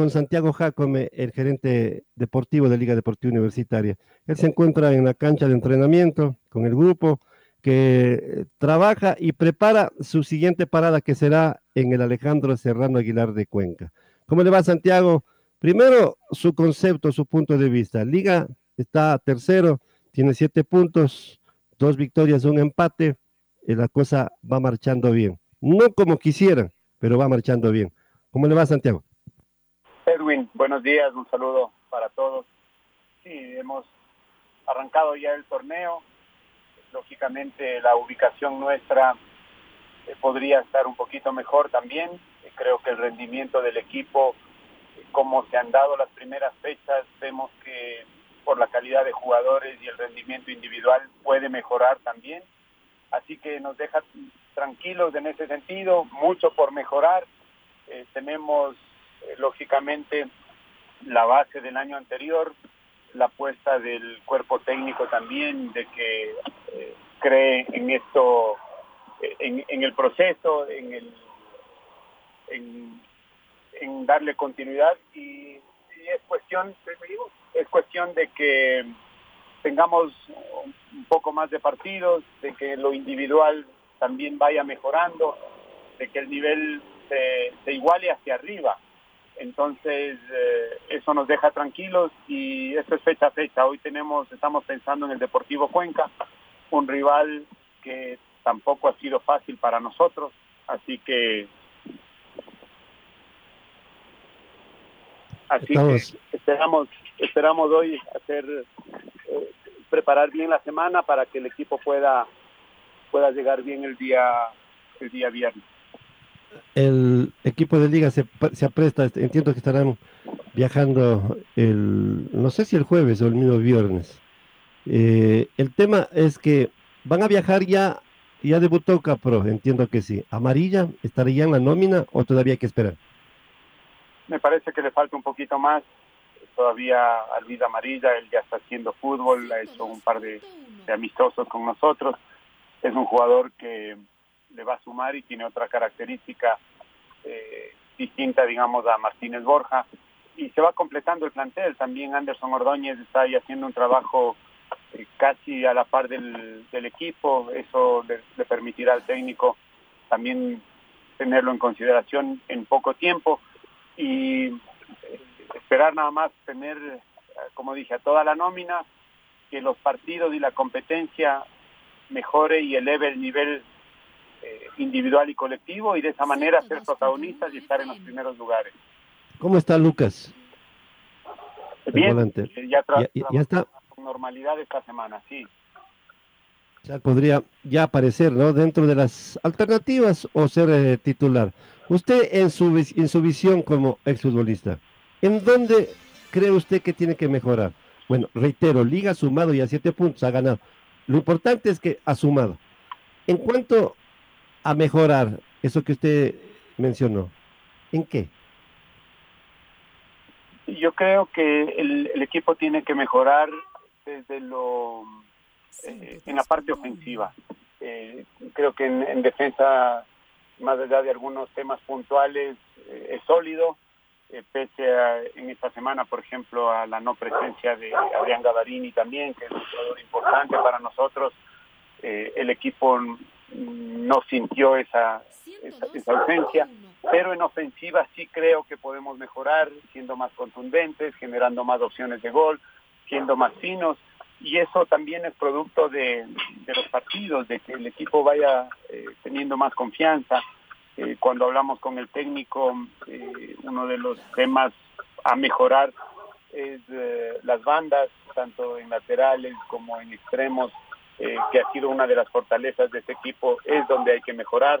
con Santiago Jacome, el gerente deportivo de Liga Deportiva Universitaria. Él se encuentra en la cancha de entrenamiento con el grupo que eh, trabaja y prepara su siguiente parada que será en el Alejandro Serrano Aguilar de Cuenca. ¿Cómo le va Santiago? Primero, su concepto, su punto de vista. Liga está tercero, tiene siete puntos, dos victorias, un empate, y la cosa va marchando bien. No como quisieran, pero va marchando bien. ¿Cómo le va Santiago? Edwin, buenos días, un saludo para todos. Sí, hemos arrancado ya el torneo. Lógicamente la ubicación nuestra eh, podría estar un poquito mejor también. Eh, creo que el rendimiento del equipo, eh, como se han dado las primeras fechas, vemos que por la calidad de jugadores y el rendimiento individual puede mejorar también. Así que nos deja tranquilos en ese sentido, mucho por mejorar. tenemos lógicamente la base del año anterior, la apuesta del cuerpo técnico también de que eh, cree en esto, eh, en, el proceso, en, el, en, darle continuidad. Y, es cuestión, es cuestión de que tengamos un poco más de partidos, de que lo individual también vaya mejorando, de que el nivel se iguale hacia arriba entonces, eh, eso nos deja tranquilos y esto es fecha a fecha. Hoy tenemos, estamos pensando en el Deportivo Cuenca, un rival que tampoco ha sido fácil para nosotros, así que así que esperamos esperamos hoy hacer eh, preparar bien la semana para que el equipo pueda pueda llegar bien el día el día viernes el equipo de liga se, se apresta, entiendo que estarán viajando el, no sé si el jueves o el mismo viernes. Eh, el tema es que van a viajar ya, ya debutó Capro, entiendo que sí. ¿Amarilla estaría en la nómina o todavía hay que esperar? Me parece que le falta un poquito más. Todavía vida amarilla, él ya está haciendo fútbol, ha hecho un par de amistosos con nosotros. Es un jugador que le va a sumar y tiene otra característica eh, distinta, digamos, a Martínez Borja. Y se va completando el plantel. También Anderson Ordóñez está ahí haciendo un trabajo eh, casi a la par del, equipo. Eso le, permitirá al técnico también tenerlo en consideración en poco tiempo. Y eh, esperar nada más tener, como dije, a toda la nómina, que los partidos y la competencia mejore y eleve el nivel eh, individual y colectivo y de esa manera ser protagonistas y estar en los primeros lugares. ¿Cómo está Lucas? Bien, eh, ya, ya, está con normalidad esta semana, sí. Ya podría ya aparecer, ¿no? Dentro de las alternativas o ser eh, titular. Usted en su, en su visión como exfutbolista, ¿en dónde cree usted que tiene que mejorar? Bueno, reitero, Liga ha sumado y a siete puntos ha ganado. Lo importante es que ha sumado. En cuanto a mejorar eso que usted mencionó? ¿En qué? Yo creo que el, equipo tiene que mejorar desde lo eh, en la parte ofensiva. Eh, creo que en, defensa, más allá de algunos temas puntuales, eh, es sólido. pese a, en esta semana, por ejemplo, a la no presencia de Adrián Gavarini también, que es un jugador importante para nosotros, el equipo no sintió esa, esa, ausencia, pero en ofensiva sí creo que podemos mejorar, siendo más contundentes, generando más opciones de gol, siendo más finos, y eso también es producto de, los partidos, de que el equipo vaya eh, teniendo más confianza, Eh, cuando hablamos con el técnico, eh, uno de los temas a mejorar es las bandas, tanto en laterales como en extremos, que ha sido una de las fortalezas de este equipo, es donde hay que mejorar.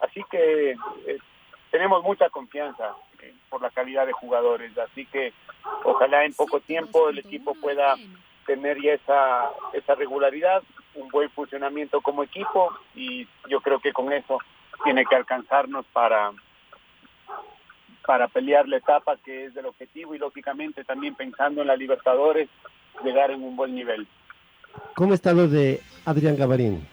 Así que tenemos mucha confianza por la calidad de jugadores, así que ojalá en poco tiempo el equipo pueda tener ya esa, esa regularidad, un buen funcionamiento como equipo y yo creo que con eso tiene que alcanzarnos para para pelear la etapa que es el objetivo y lógicamente también pensando en la Libertadores llegar en un buen nivel. ¿Cómo está lo de Adrián Gavarín?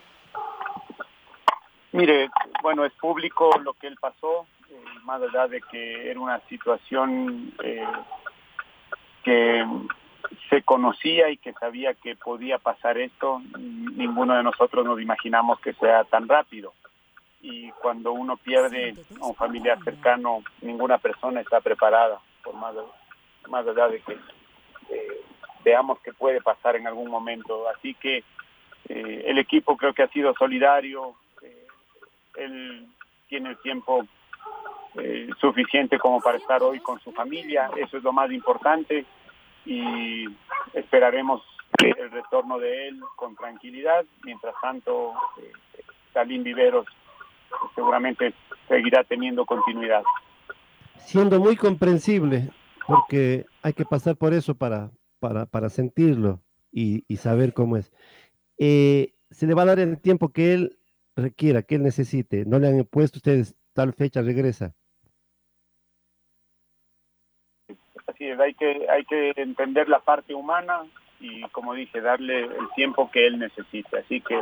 Mire, bueno, es público lo que él pasó, eh, más allá de que era una situación eh, que se conocía y que sabía que podía pasar esto, ninguno de nosotros nos imaginamos que sea tan rápido y cuando uno pierde a un familiar cercano, ninguna persona está preparada, por más, más allá de que veamos que puede pasar en algún momento. Así que eh, el equipo creo que ha sido solidario, eh, él tiene el tiempo suficiente como para estar hoy con su familia, eso es lo más importante y esperaremos el retorno de él con tranquilidad. Mientras tanto, Salim Viveros seguramente seguirá teniendo continuidad. Siendo muy comprensible, porque hay que pasar por eso para, para, para sentirlo y, y, saber cómo es. Eh, se le va a dar el tiempo que él requiera, que él necesite. No le han puesto ustedes tal fecha, regresa. Así es, hay que, hay que entender la parte humana, y como dije, darle el tiempo que él necesite. Así que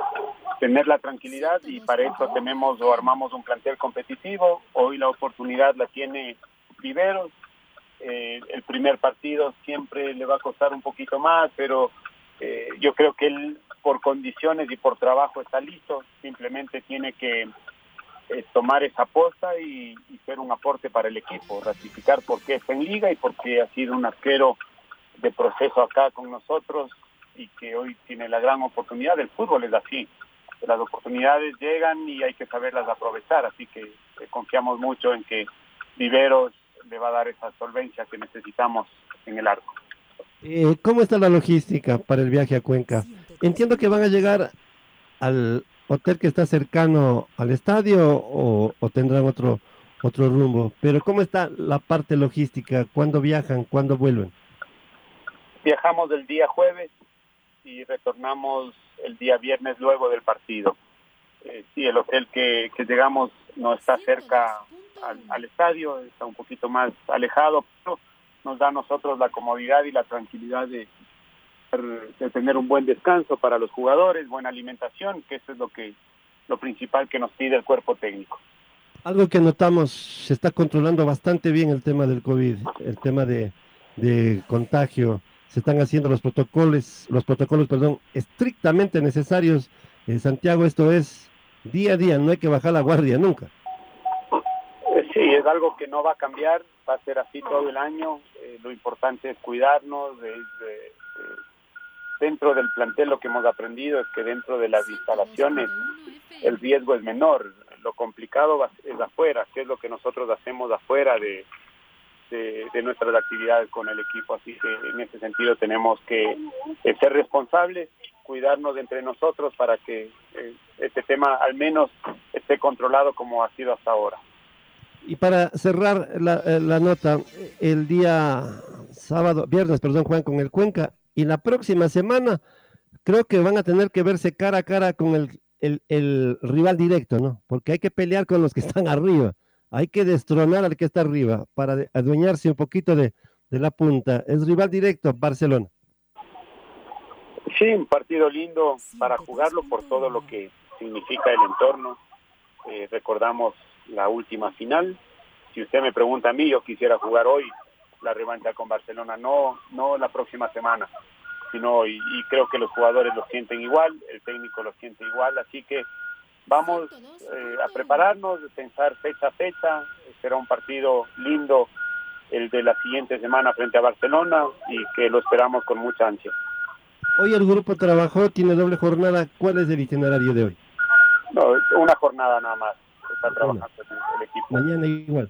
tener la tranquilidad y para eso tenemos o armamos un plantel competitivo. Hoy la oportunidad la tiene Viveros. Eh, el primer partido siempre le va a costar un poquito más, pero eh, yo creo que él por condiciones y por trabajo está listo. Simplemente tiene que eh, tomar esa aposta y, y, ser un aporte para el equipo, ratificar por qué está en liga y porque ha sido un arquero de proceso acá con nosotros y que hoy tiene la gran oportunidad. El fútbol es así, las oportunidades llegan y hay que saberlas aprovechar, así que confiamos mucho en que Viveros le va a dar esa solvencia que necesitamos en el arco. Eh, ¿Cómo está la logística para el viaje a Cuenca? Entiendo que van a llegar al hotel que está cercano al estadio o, o tendrán otro otro rumbo, pero ¿cómo está la parte logística? ¿Cuándo viajan? ¿Cuándo vuelven? Viajamos el día jueves y retornamos el día viernes luego del partido. Eh, sí, el hotel que, que, llegamos no está cerca al, al, estadio, está un poquito más alejado, pero nos da a nosotros la comodidad y la tranquilidad de, tener un buen descanso para los jugadores, buena alimentación, que eso es lo que lo principal que nos pide el cuerpo técnico. Algo que notamos, se está controlando bastante bien el tema del COVID, el tema de, de contagio se están haciendo los protocolos, los protocolos, perdón, estrictamente necesarios. En Santiago esto es día a día, no hay que bajar la guardia nunca. Es algo que no va a cambiar, va a ser así todo el año. Eh, lo importante es cuidarnos. De, de, dentro del plantel lo que hemos aprendido es que dentro de las instalaciones el riesgo es menor. Lo complicado es afuera, que es lo que nosotros hacemos afuera de, de, de, nuestras actividades con el equipo. Así que en ese sentido tenemos que eh, ser responsables, cuidarnos entre nosotros para que eh, este tema al menos esté controlado como ha sido hasta ahora. Y para cerrar la, eh, la nota, el día sábado, viernes, perdón, Juan, con el Cuenca, y la próxima semana creo que van a tener que verse cara a cara con el, el, el rival directo, ¿no? Porque hay que pelear con los que están arriba hay que destronar al que está arriba para adueñarse un poquito de, de la punta. Es rival directo, Barcelona. Sí, un partido lindo para jugarlo por todo lo que significa el entorno. Eh, recordamos la última final. Si usted me pregunta a mí, yo quisiera jugar hoy la revancha con Barcelona, no, no la próxima semana, sino hoy. Y creo que los jugadores lo sienten igual, el técnico lo siente igual, así que vamos eh, a prepararnos, pensar fecha a fecha, será un partido lindo el de la siguiente semana frente a Barcelona y que lo esperamos con mucha ansia. Hoy el grupo trabajó, tiene doble jornada, ¿cuál es el itinerario de hoy? No, una jornada nada más. Está trabajando el, equipo. Mañana igual.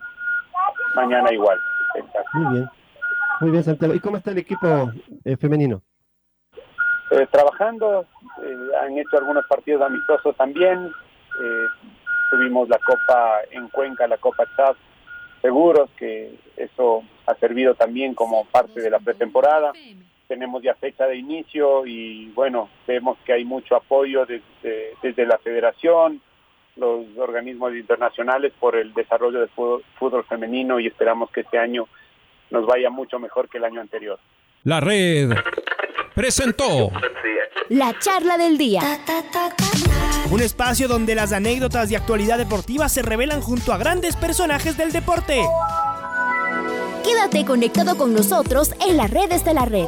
Mañana igual, exacto. Muy bien. Muy bien, Santiago. ¿Y cómo está el equipo eh, femenino? Eh, trabajando, eh, han hecho algunos partidos amistosos también. Eh, tuvimos la Copa en Cuenca, la Copa Chas, seguros que eso ha servido también como parte de la pretemporada. Tenemos ya fecha de inicio y bueno, vemos que hay mucho apoyo desde, desde la federación, los organismos internacionales por el desarrollo del fútbol, fútbol femenino y esperamos que este año nos vaya mucho mejor que el año anterior. La red presentó La charla del día. Un espacio donde las anécdotas de actualidad deportiva se revelan junto a grandes personajes del deporte. Quédate conectado con nosotros en las redes de la red.